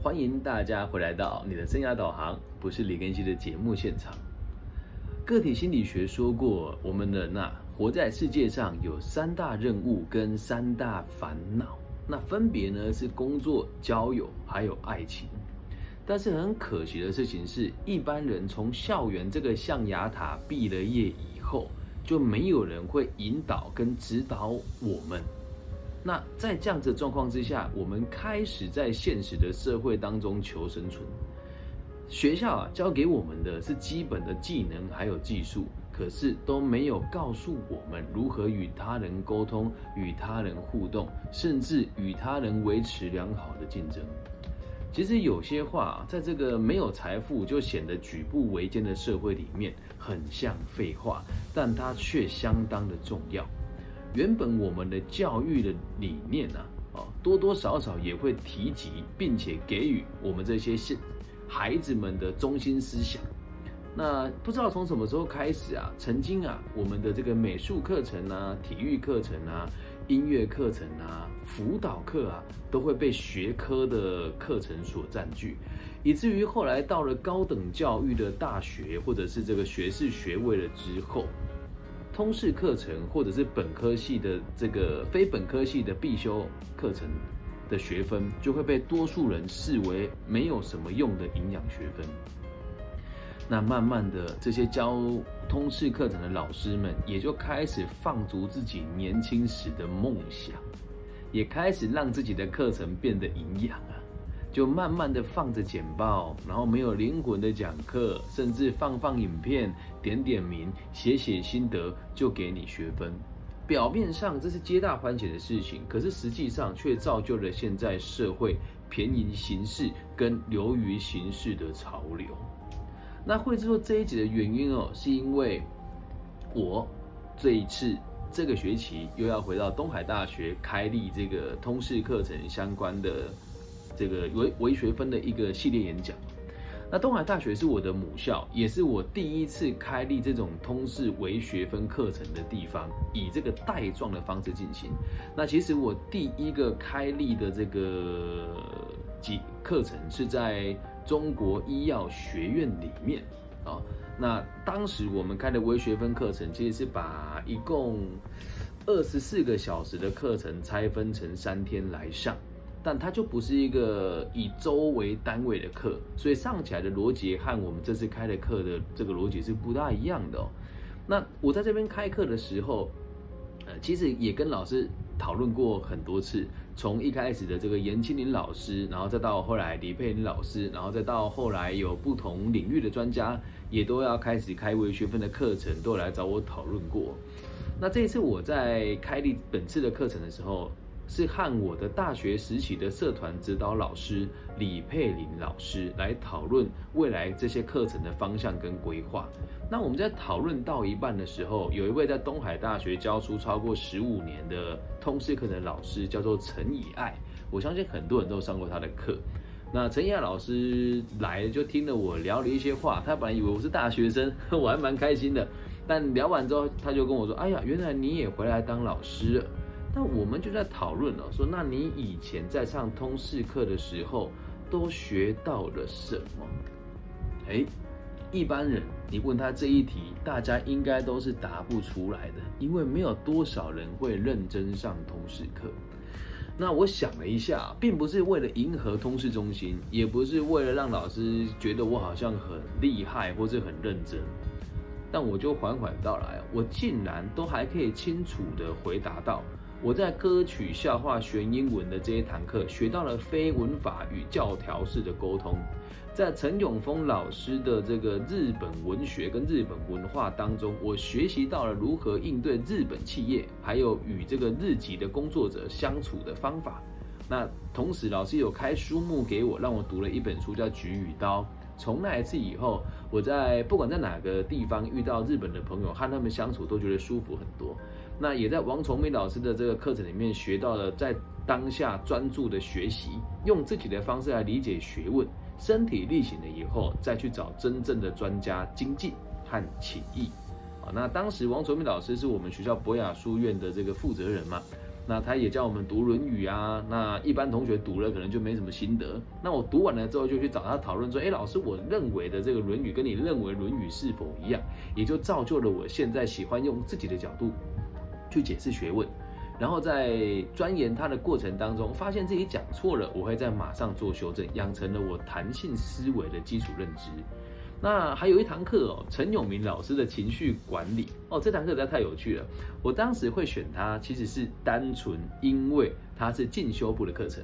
欢迎大家回来到你的生涯导航，不是李根熙的节目现场。个体心理学说过，我们人呐，活在世界上有三大任务跟三大烦恼，那分别呢是工作、交友还有爱情。但是很可惜的事情是，一般人从校园这个象牙塔毕了业以后，就没有人会引导跟指导我们。那在这样子的状况之下，我们开始在现实的社会当中求生存。学校啊，教给我们的是基本的技能还有技术，可是都没有告诉我们如何与他人沟通、与他人互动，甚至与他人维持良好的竞争。其实有些话，在这个没有财富就显得举步维艰的社会里面，很像废话，但它却相当的重要。原本我们的教育的理念呢，哦，多多少少也会提及，并且给予我们这些现孩子们的中心思想。那不知道从什么时候开始啊，曾经啊，我们的这个美术课程啊、体育课程啊、音乐课程啊、辅导课啊，都会被学科的课程所占据，以至于后来到了高等教育的大学或者是这个学士学位了之后。通识课程或者是本科系的这个非本科系的必修课程的学分，就会被多数人视为没有什么用的营养学分。那慢慢的，这些教通识课程的老师们也就开始放逐自己年轻时的梦想，也开始让自己的课程变得营养啊。就慢慢的放着简报，然后没有灵魂的讲课，甚至放放影片、点点名、写写心得，就给你学分。表面上这是皆大欢喜的事情，可是实际上却造就了现在社会便宜形式跟流于形式的潮流。那会制作这一集的原因哦，是因为我这一次这个学期又要回到东海大学开立这个通识课程相关的。这个微微学分的一个系列演讲，那东海大学是我的母校，也是我第一次开立这种通识微学分课程的地方，以这个带状的方式进行。那其实我第一个开立的这个几课程是在中国医药学院里面啊。那当时我们开的微学分课程，其实是把一共二十四个小时的课程拆分成三天来上。但它就不是一个以周为单位的课，所以上起来的逻辑和我们这次开的课的这个逻辑是不大一样的哦。那我在这边开课的时候，呃，其实也跟老师讨论过很多次，从一开始的这个严青林老师，然后再到后来李佩玲老师，然后再到后来有不同领域的专家也都要开始开微学分的课程，都来找我讨论过。那这一次我在开立本次的课程的时候。是和我的大学时期的社团指导老师李佩玲老师来讨论未来这些课程的方向跟规划。那我们在讨论到一半的时候，有一位在东海大学教书超过十五年的通识课程老师，叫做陈以爱。我相信很多人都上过他的课。那陈以爱老师来就听了我聊了一些话，他本来以为我是大学生，我还蛮开心的。但聊完之后，他就跟我说：“哎呀，原来你也回来当老师但。”我们就在讨论了，说那你以前在上通识课的时候都学到了什么？哎，一般人你问他这一题，大家应该都是答不出来的，因为没有多少人会认真上通识课。那我想了一下，并不是为了迎合通识中心，也不是为了让老师觉得我好像很厉害或是很认真，但我就缓缓道来，我竟然都还可以清楚的回答到。我在歌曲、笑话、学英文的这一堂课，学到了非文法与教条式的沟通。在陈永峰老师的这个日本文学跟日本文化当中，我学习到了如何应对日本企业，还有与这个日籍的工作者相处的方法。那同时，老师有开书目给我，让我读了一本书叫《菊与刀》。从那一次以后，我在不管在哪个地方遇到日本的朋友，和他们相处都觉得舒服很多。那也在王崇明老师的这个课程里面学到了，在当下专注的学习，用自己的方式来理解学问，身体力行了以后，再去找真正的专家精进和请益。啊，那当时王崇明老师是我们学校博雅书院的这个负责人嘛？那他也教我们读《论语》啊。那一般同学读了可能就没什么心得。那我读完了之后就去找他讨论说：“哎，老师，我认为的这个《论语》跟你认为《论语》是否一样？”也就造就了我现在喜欢用自己的角度去解释学问。然后在钻研它的过程当中，发现自己讲错了，我会在马上做修正，养成了我弹性思维的基础认知。那还有一堂课哦，陈永明老师的情绪管理哦，这堂课实在太有趣了。我当时会选它，其实是单纯因为它是进修部的课程。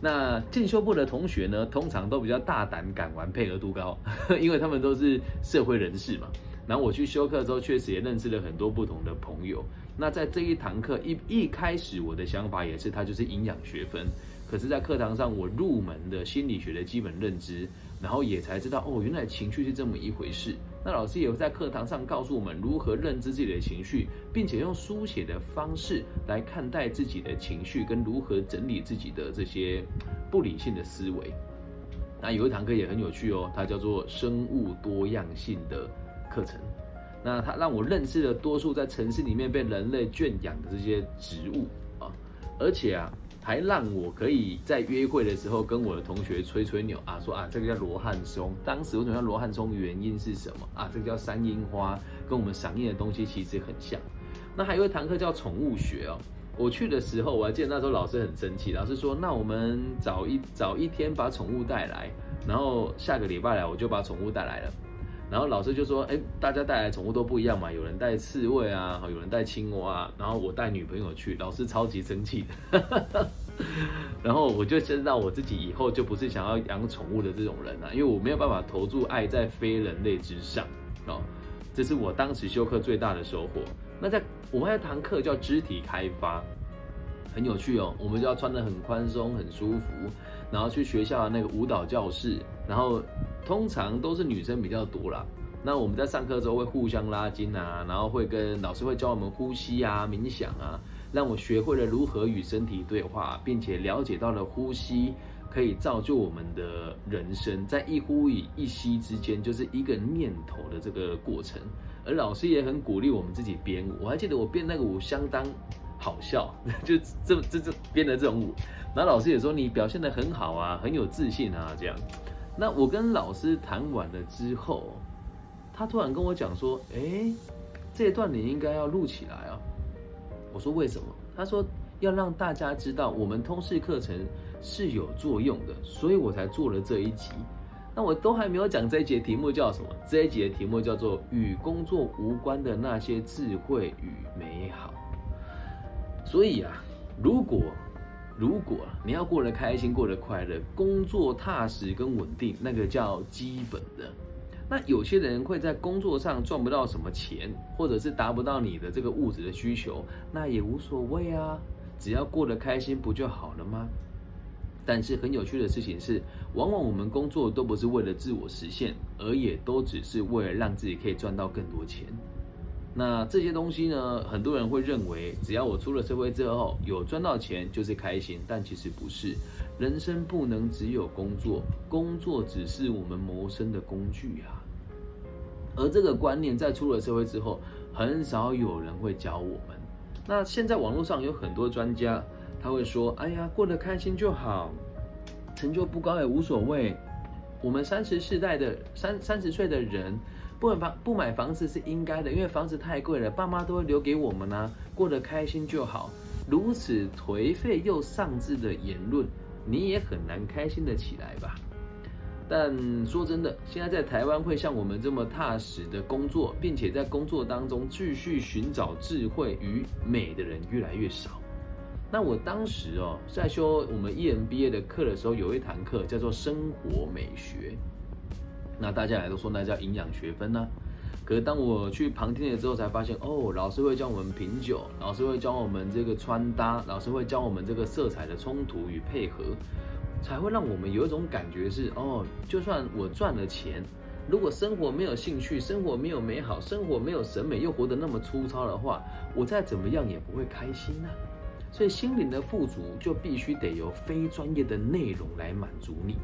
那进修部的同学呢，通常都比较大胆、敢玩、配合度高，因为他们都是社会人士嘛。然后我去修课之后，确实也认识了很多不同的朋友。那在这一堂课一一开始，我的想法也是，它就是营养学分。可是，在课堂上，我入门的心理学的基本认知，然后也才知道，哦，原来情绪是这么一回事。那老师也会在课堂上告诉我们如何认知自己的情绪，并且用书写的方式来看待自己的情绪，跟如何整理自己的这些不理性的思维。那有一堂课也很有趣哦，它叫做生物多样性的课程。那它让我认识了多数在城市里面被人类圈养的这些植物啊，而且啊。还让我可以在约会的时候跟我的同学吹吹牛啊，说啊这个叫罗汉松，当时为什么叫罗汉松？原因是什么啊？这个叫山樱花，跟我们赏樱的东西其实很像。那还有一堂课叫宠物学哦，我去的时候我还记得那时候老师很生气，老师说那我们早一早一天把宠物带来，然后下个礼拜来我就把宠物带来了。然后老师就说：“哎，大家带来宠物都不一样嘛，有人带刺猬啊，有人带青蛙，然后我带女朋友去，老师超级生气的。然后我就知道我自己以后就不是想要养宠物的这种人了，因为我没有办法投注爱在非人类之上哦。这是我当时修课最大的收获。那在我们还有堂课叫肢体开发，很有趣哦。我们就要穿得很宽松、很舒服，然后去学校的那个舞蹈教室，然后。通常都是女生比较多啦。那我们在上课之后会互相拉筋啊，然后会跟老师会教我们呼吸啊、冥想啊，让我学会了如何与身体对话，并且了解到了呼吸可以造就我们的人生，在一呼与一吸之间就是一个念头的这个过程。而老师也很鼓励我们自己编舞，我还记得我编那个舞相当好笑，就这这这编的这种舞，然后老师也说你表现得很好啊，很有自信啊，这样。那我跟老师谈完了之后，他突然跟我讲说：“哎，这一段你应该要录起来啊。”我说：“为什么？”他说：“要让大家知道我们通识课程是有作用的，所以我才做了这一集。”那我都还没有讲这一节题目叫什么？这一节题目叫做“与工作无关的那些智慧与美好”。所以啊，如果如果你要过得开心、过得快乐、工作踏实跟稳定，那个叫基本的。那有些人会在工作上赚不到什么钱，或者是达不到你的这个物质的需求，那也无所谓啊，只要过得开心不就好了吗？但是很有趣的事情是，往往我们工作都不是为了自我实现，而也都只是为了让自己可以赚到更多钱。那这些东西呢？很多人会认为，只要我出了社会之后有赚到钱就是开心，但其实不是。人生不能只有工作，工作只是我们谋生的工具啊。而这个观念在出了社会之后，很少有人会教我们。那现在网络上有很多专家，他会说：“哎呀，过得开心就好，成就不高也无所谓。我们三十世代的三三十岁的人。”不买房不买房子是应该的，因为房子太贵了，爸妈都会留给我们呢，过得开心就好。如此颓废又丧志的言论，你也很难开心的起来吧？但说真的，现在在台湾会像我们这么踏实的工作，并且在工作当中继续寻找智慧与美的人越来越少。那我当时哦，在修我们 EMBA 的课的时候，有一堂课叫做生活美学。那大家也都说那叫营养学分呢，可是当我去旁听了之后，才发现哦，老师会教我们品酒，老师会教我们这个穿搭，老师会教我们这个色彩的冲突与配合，才会让我们有一种感觉是哦，就算我赚了钱，如果生活没有兴趣，生活没有美好，生活没有审美，又活得那么粗糙的话，我再怎么样也不会开心呐。所以心灵的富足就必须得由非专业的内容来满足你。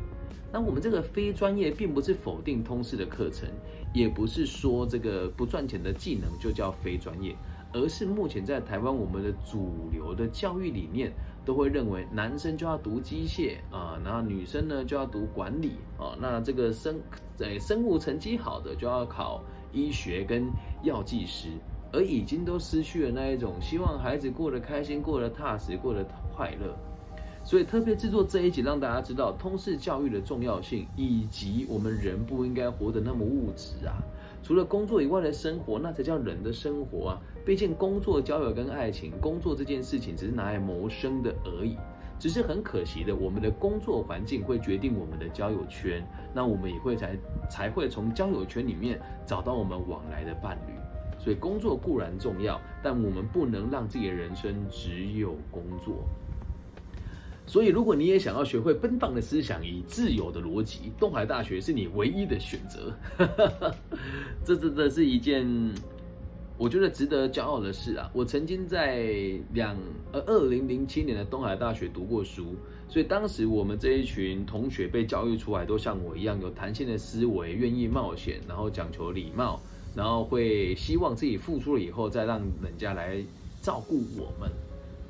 那我们这个非专业，并不是否定通识的课程，也不是说这个不赚钱的技能就叫非专业，而是目前在台湾我们的主流的教育理念都会认为男生就要读机械啊，然后女生呢就要读管理啊，那这个生在生物成绩好的就要考医学跟药剂师，而已经都失去了那一种希望孩子过得开心、过得踏实、过得快乐。所以特别制作这一集，让大家知道通识教育的重要性，以及我们人不应该活得那么物质啊。除了工作以外的生活，那才叫人的生活啊。毕竟工作、交友跟爱情，工作这件事情只是拿来谋生的而已。只是很可惜的，我们的工作环境会决定我们的交友圈，那我们也会才才会从交友圈里面找到我们往来的伴侣。所以工作固然重要，但我们不能让自己的人生只有工作。所以，如果你也想要学会奔放的思想以自由的逻辑，东海大学是你唯一的选择。这真的是一件我觉得值得骄傲的事啊！我曾经在两呃二零零七年的东海大学读过书，所以当时我们这一群同学被教育出来，都像我一样有弹性的思维，愿意冒险，然后讲求礼貌，然后会希望自己付出了以后再让人家来照顾我们。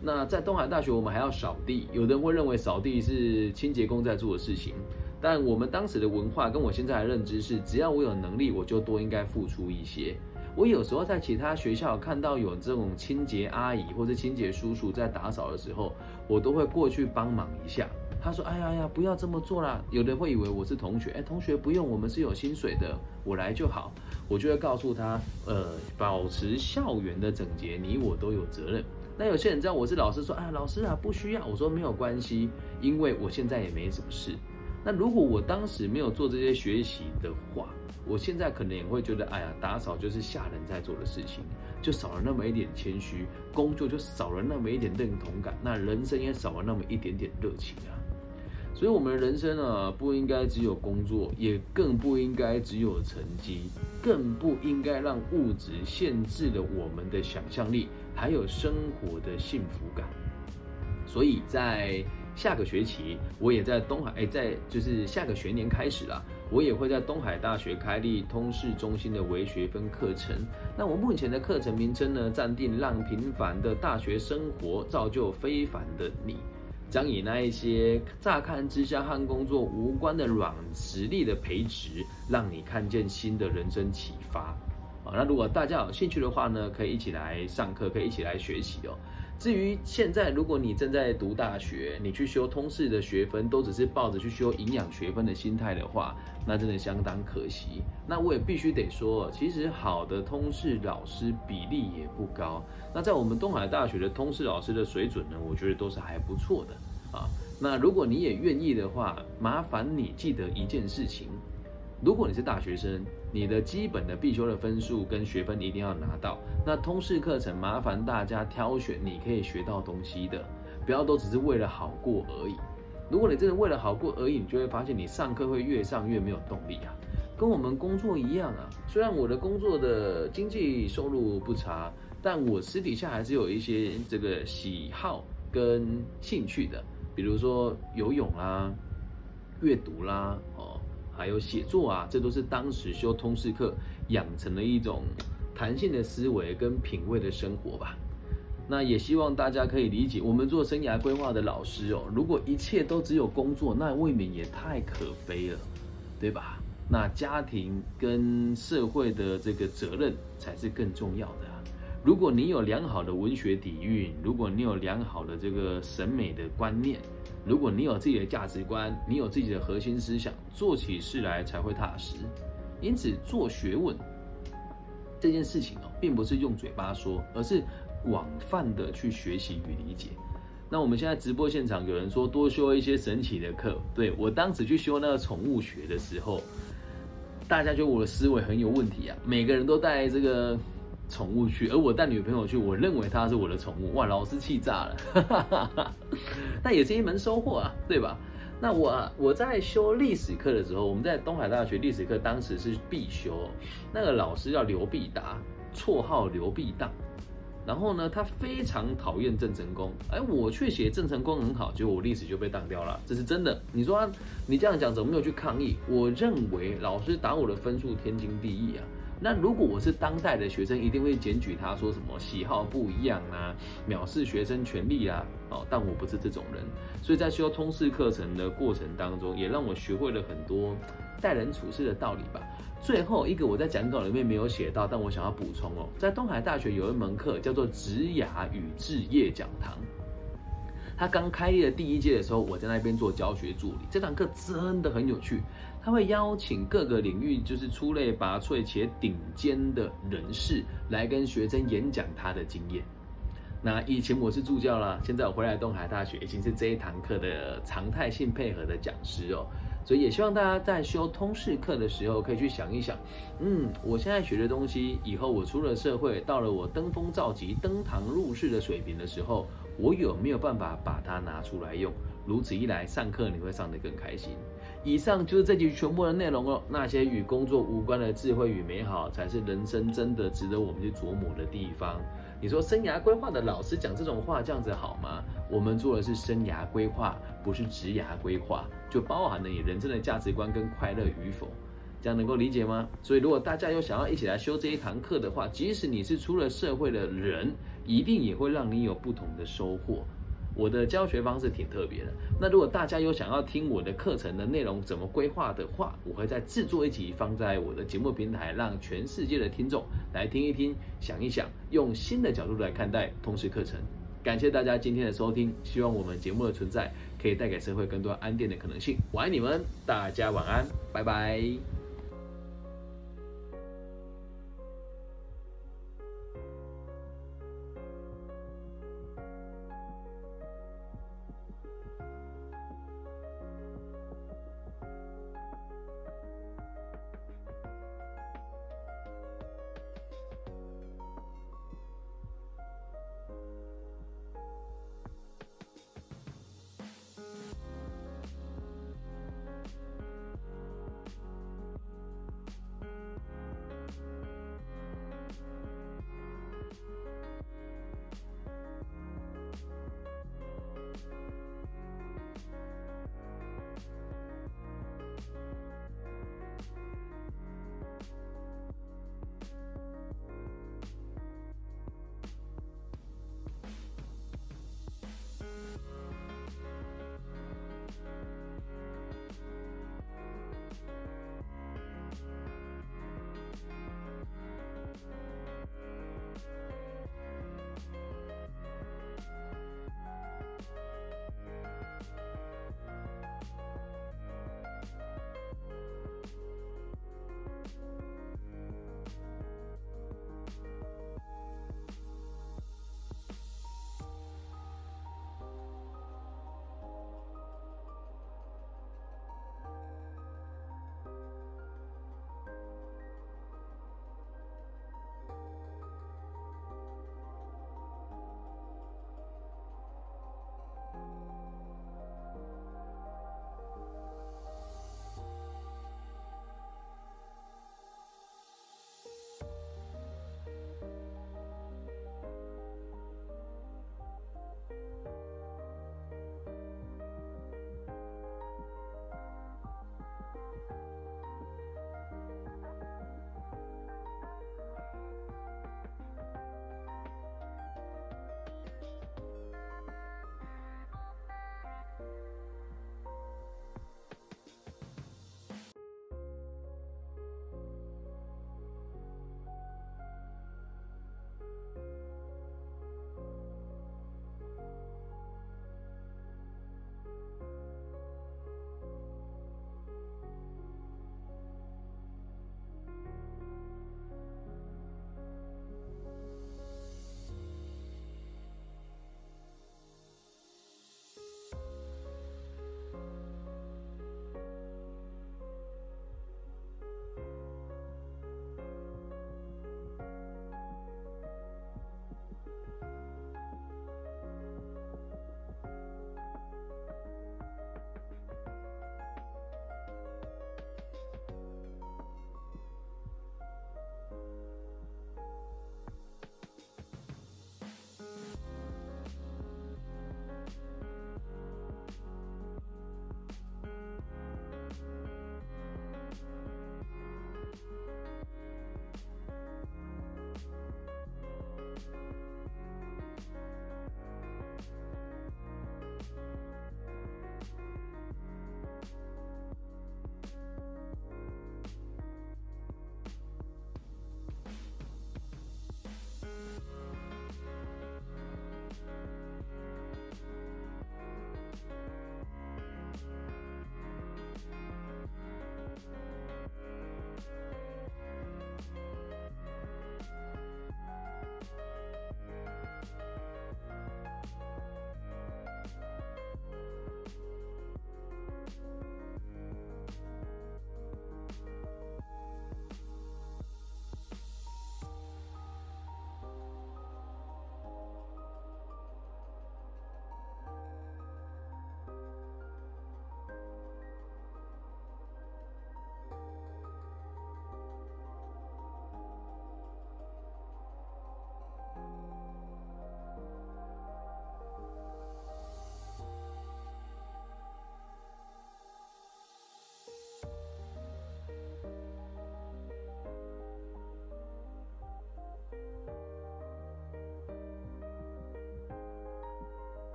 那在东海大学，我们还要扫地。有人会认为扫地是清洁工在做的事情，但我们当时的文化跟我现在的认知是，只要我有能力，我就多应该付出一些。我有时候在其他学校看到有这种清洁阿姨或者清洁叔叔在打扫的时候，我都会过去帮忙一下。他说：“哎呀呀，不要这么做啦！”有人会以为我是同学，哎，同学不用，我们是有薪水的，我来就好。我就会告诉他，呃，保持校园的整洁，你我都有责任。那有些人知道我是老师，说啊，老师啊，不需要。我说没有关系，因为我现在也没什么事。那如果我当时没有做这些学习的话，我现在可能也会觉得，哎呀，打扫就是下人在做的事情，就少了那么一点谦虚，工作就少了那么一点认同感，那人生也少了那么一点点热情啊。所以，我们的人生啊，不应该只有工作，也更不应该只有成绩，更不应该让物质限制了我们的想象力，还有生活的幸福感。所以在下个学期，我也在东海，哎，在就是下个学年开始了，我也会在东海大学开立通识中心的微学分课程。那我目前的课程名称呢，暂定让平凡的大学生活造就非凡的你。将以那一些乍看之下和工作无关的软实力的培植，让你看见新的人生启发。啊，那如果大家有兴趣的话呢，可以一起来上课，可以一起来学习哦。至于现在，如果你正在读大学，你去修通识的学分，都只是抱着去修营养学分的心态的话，那真的相当可惜。那我也必须得说，其实好的通识老师比例也不高。那在我们东海大学的通识老师的水准呢，我觉得都是还不错的啊。那如果你也愿意的话，麻烦你记得一件事情。如果你是大学生，你的基本的必修的分数跟学分一定要拿到。那通识课程，麻烦大家挑选你可以学到东西的，不要都只是为了好过而已。如果你真的为了好过而已，你就会发现你上课会越上越没有动力啊。跟我们工作一样啊，虽然我的工作的经济收入不差，但我私底下还是有一些这个喜好跟兴趣的，比如说游泳啦、阅读啦。还有写作啊，这都是当时修通识课养成了一种弹性的思维跟品味的生活吧。那也希望大家可以理解，我们做生涯规划的老师哦，如果一切都只有工作，那未免也太可悲了，对吧？那家庭跟社会的这个责任才是更重要的。如果你有良好的文学底蕴，如果你有良好的这个审美的观念。如果你有自己的价值观，你有自己的核心思想，做起事来才会踏实。因此，做学问这件事情哦，并不是用嘴巴说，而是广泛的去学习与理解。那我们现在直播现场有人说多修一些神奇的课，对我当时去修那个宠物学的时候，大家觉得我的思维很有问题啊，每个人都带这个。宠物去，而我带女朋友去，我认为它是我的宠物，哇，老师气炸了，那也是一门收获啊，对吧？那我我在修历史课的时候，我们在东海大学历史课当时是必修，那个老师叫刘必达，绰号刘必当，然后呢，他非常讨厌郑成功，哎，我却写郑成功很好，结果我历史就被当掉了，这是真的。你说你这样讲怎么没有去抗议？我认为老师打我的分数天经地义啊。那如果我是当代的学生，一定会检举他说什么喜好不一样啊，藐视学生权利啊，哦，但我不是这种人，所以在修通识课程的过程当中，也让我学会了很多待人处事的道理吧。最后一个我在讲稿里面没有写到，但我想要补充哦，在东海大学有一门课叫做职涯与置业讲堂。他刚开业的第一届的时候，我在那边做教学助理。这堂课真的很有趣，他会邀请各个领域就是出类拔萃且顶尖的人士来跟学生演讲他的经验。那以前我是助教啦，现在我回来东海大学已经是这一堂课的常态性配合的讲师哦。所以也希望大家在修通识课的时候，可以去想一想，嗯，我现在学的东西，以后我出了社会，到了我登峰造极、登堂入室的水平的时候，我有没有办法把它拿出来用？如此一来，上课你会上得更开心。以上就是这集全部的内容哦。那些与工作无关的智慧与美好，才是人生真的值得我们去琢磨的地方。你说生涯规划的老师讲这种话，这样子好吗？我们做的是生涯规划，不是职涯规划，就包含了你人生的价值观跟快乐与否，这样能够理解吗？所以如果大家有想要一起来修这一堂课的话，即使你是出了社会的人，一定也会让你有不同的收获。我的教学方式挺特别的。那如果大家有想要听我的课程的内容怎么规划的话，我会再制作一集放在我的节目平台，让全世界的听众来听一听，想一想，用新的角度来看待通识课程。感谢大家今天的收听，希望我们节目的存在可以带给社会更多安定的可能性。我爱你们，大家晚安，拜拜。